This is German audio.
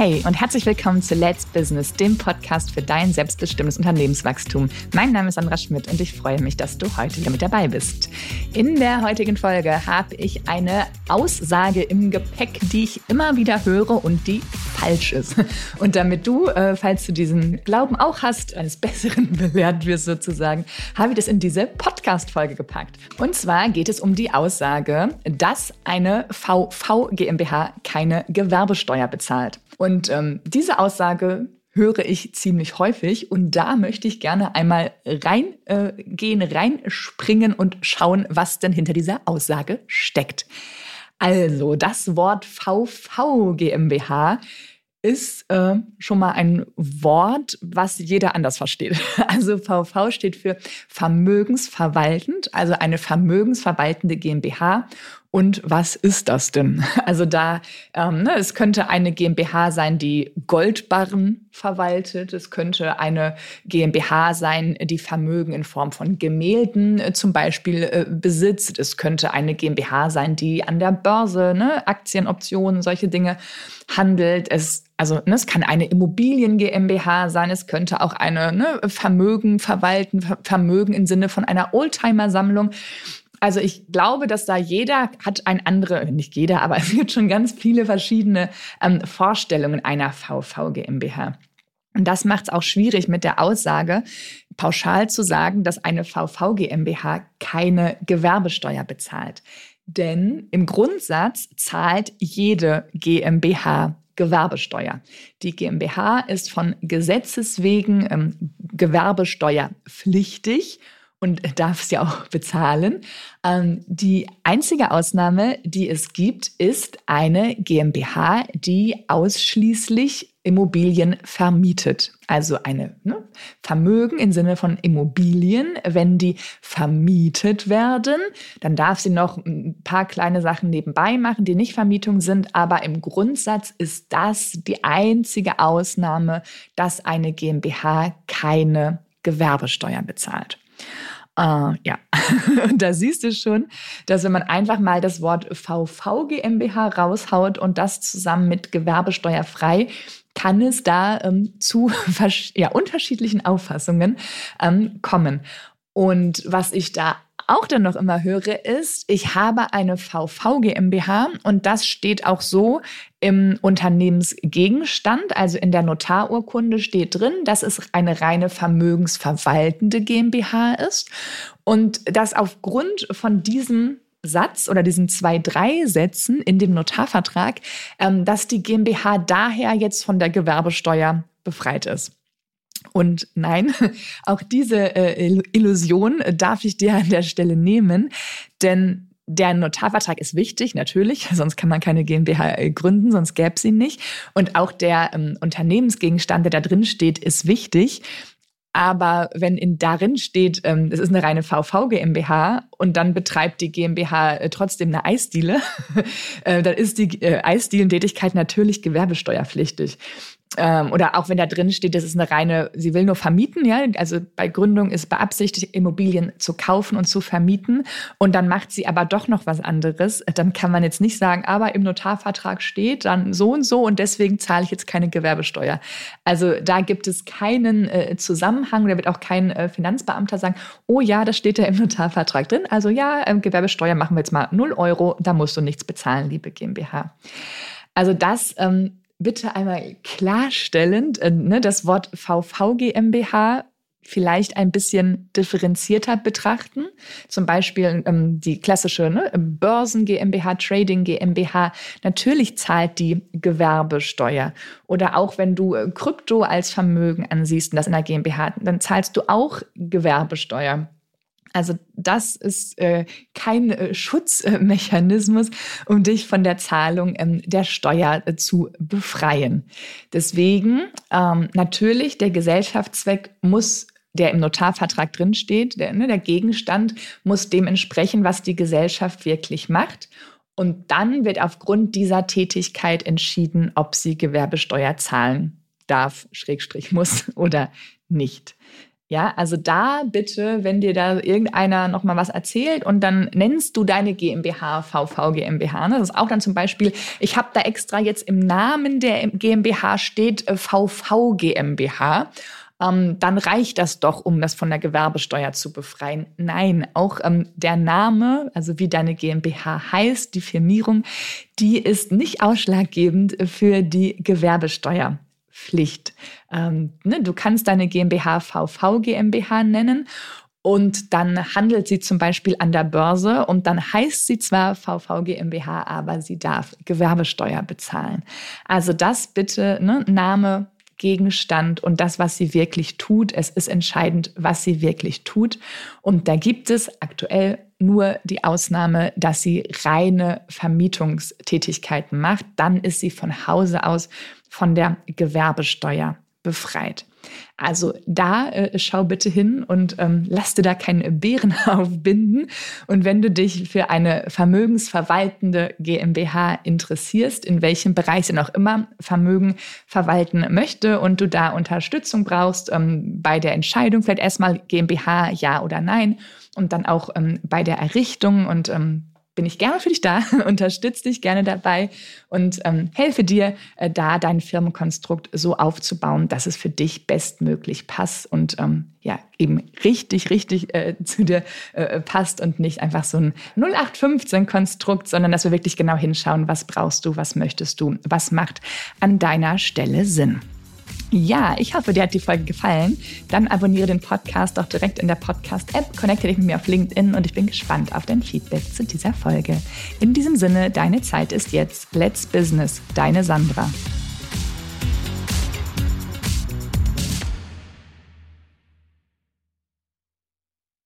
Hey und herzlich willkommen zu Let's Business, dem Podcast für dein selbstbestimmtes Unternehmenswachstum. Mein Name ist Sandra Schmidt und ich freue mich, dass du heute wieder mit dabei bist. In der heutigen Folge habe ich eine Aussage im Gepäck, die ich immer wieder höre und die falsch ist. Und damit du, äh, falls du diesen Glauben auch hast, eines Besseren belehrt wirst sozusagen, habe ich das in diese Podcast-Folge gepackt. Und zwar geht es um die Aussage, dass eine VV GmbH keine Gewerbesteuer bezahlt. Und ähm, diese Aussage höre ich ziemlich häufig und da möchte ich gerne einmal reingehen, äh, reinspringen und schauen, was denn hinter dieser Aussage steckt. Also das Wort VV GmbH ist äh, schon mal ein Wort, was jeder anders versteht. Also VV steht für vermögensverwaltend, also eine vermögensverwaltende GmbH und was ist das denn? Also da, ähm, ne, es könnte eine GmbH sein, die Goldbarren verwaltet. Es könnte eine GmbH sein, die Vermögen in Form von Gemälden äh, zum Beispiel äh, besitzt. Es könnte eine GmbH sein, die an der Börse ne, Aktien, Optionen, solche Dinge handelt. Es also ne, es kann eine Immobilien GmbH sein, es könnte auch eine ne, Vermögen verwalten, Vermögen im Sinne von einer Oldtimer-Sammlung. Also ich glaube, dass da jeder hat ein andere, nicht jeder, aber es gibt schon ganz viele verschiedene ähm, Vorstellungen einer VV GmbH. Und das macht es auch schwierig mit der Aussage, pauschal zu sagen, dass eine VV GmbH keine Gewerbesteuer bezahlt. Denn im Grundsatz zahlt jede GmbH Gewerbesteuer. Die GmbH ist von Gesetzes wegen ähm, gewerbesteuerpflichtig und darf es ja auch bezahlen. Ähm, die einzige Ausnahme, die es gibt, ist eine GmbH, die ausschließlich Immobilien vermietet. Also eine ne, Vermögen im Sinne von Immobilien. Wenn die vermietet werden, dann darf sie noch ein paar kleine Sachen nebenbei machen, die nicht Vermietung sind. Aber im Grundsatz ist das die einzige Ausnahme, dass eine GmbH keine Gewerbesteuer bezahlt. Uh, ja, und da siehst du schon, dass wenn man einfach mal das Wort VV GmbH raushaut und das zusammen mit gewerbesteuerfrei, kann es da ähm, zu ja, unterschiedlichen Auffassungen ähm, kommen. Und was ich da auch dann noch immer höre, ist, ich habe eine VV GmbH und das steht auch so im Unternehmensgegenstand, also in der Notarurkunde steht drin, dass es eine reine vermögensverwaltende GmbH ist und dass aufgrund von diesem Satz oder diesen zwei, drei Sätzen in dem Notarvertrag, ähm, dass die GmbH daher jetzt von der Gewerbesteuer befreit ist. Und nein, auch diese äh, Illusion darf ich dir an der Stelle nehmen, denn der Notarvertrag ist wichtig, natürlich, sonst kann man keine GmbH äh, gründen, sonst gäbe es ihn nicht. Und auch der ähm, Unternehmensgegenstand, der da drin steht, ist wichtig. Aber wenn in darin steht, ähm, es ist eine reine VV GmbH und dann betreibt die GmbH äh, trotzdem eine Eisdiele, äh, dann ist die äh, Eisdielentätigkeit natürlich gewerbesteuerpflichtig ähm, oder auch wenn da drin steht, das ist eine reine, sie will nur vermieten, ja, also bei Gründung ist beabsichtigt, Immobilien zu kaufen und zu vermieten. Und dann macht sie aber doch noch was anderes, dann kann man jetzt nicht sagen, aber im Notarvertrag steht dann so und so und deswegen zahle ich jetzt keine Gewerbesteuer. Also da gibt es keinen äh, Zusammenhang, da wird auch kein äh, Finanzbeamter sagen, oh ja, das steht ja im Notarvertrag drin, also ja, äh, Gewerbesteuer machen wir jetzt mal 0 Euro, da musst du nichts bezahlen, liebe GmbH. Also das ähm, bitte einmal klarstellend äh, ne, das Wort VV GmbH vielleicht ein bisschen differenzierter betrachten. Zum Beispiel ähm, die klassische ne, Börsen GmbH, Trading GmbH. Natürlich zahlt die Gewerbesteuer. Oder auch wenn du äh, Krypto als Vermögen ansiehst und das in der GmbH, dann zahlst du auch Gewerbesteuer. Also das ist äh, kein äh, Schutzmechanismus, um dich von der Zahlung ähm, der Steuer äh, zu befreien. Deswegen ähm, natürlich der Gesellschaftszweck muss der im Notarvertrag drinsteht, der, ne, der Gegenstand muss dem entsprechen, was die Gesellschaft wirklich macht. Und dann wird aufgrund dieser Tätigkeit entschieden, ob sie Gewerbesteuer zahlen darf, Schrägstrich muss oder nicht. Ja, also da bitte, wenn dir da irgendeiner nochmal was erzählt und dann nennst du deine GmbH VV GmbH. Ne? Das ist auch dann zum Beispiel, ich habe da extra jetzt im Namen der GmbH steht VV äh, GmbH. Ähm, dann reicht das doch, um das von der Gewerbesteuer zu befreien. Nein, auch ähm, der Name, also wie deine GmbH heißt, die Firmierung, die ist nicht ausschlaggebend für die Gewerbesteuer. Pflicht. Ähm, ne, du kannst deine GmbH VV GmbH nennen und dann handelt sie zum Beispiel an der Börse und dann heißt sie zwar VV GmbH, aber sie darf Gewerbesteuer bezahlen. Also das bitte, ne, Name, Gegenstand und das, was sie wirklich tut. Es ist entscheidend, was sie wirklich tut. Und da gibt es aktuell nur die Ausnahme, dass sie reine Vermietungstätigkeiten macht. Dann ist sie von Hause aus von der Gewerbesteuer befreit. Also da äh, schau bitte hin und ähm, lass dir da keinen Bären aufbinden. Und wenn du dich für eine vermögensverwaltende GmbH interessierst, in welchem Bereich sie noch immer Vermögen verwalten möchte und du da Unterstützung brauchst ähm, bei der Entscheidung, vielleicht erstmal GmbH ja oder nein und dann auch ähm, bei der Errichtung und ähm, bin ich gerne für dich da, unterstütze dich gerne dabei und ähm, helfe dir, äh, da dein Firmenkonstrukt so aufzubauen, dass es für dich bestmöglich passt und ähm, ja, eben richtig, richtig äh, zu dir äh, passt und nicht einfach so ein 0815-Konstrukt, sondern dass wir wirklich genau hinschauen, was brauchst du, was möchtest du, was macht an deiner Stelle Sinn. Ja, ich hoffe, dir hat die Folge gefallen. Dann abonniere den Podcast doch direkt in der Podcast-App, connecte dich mit mir auf LinkedIn und ich bin gespannt auf dein Feedback zu dieser Folge. In diesem Sinne, deine Zeit ist jetzt. Let's Business, deine Sandra.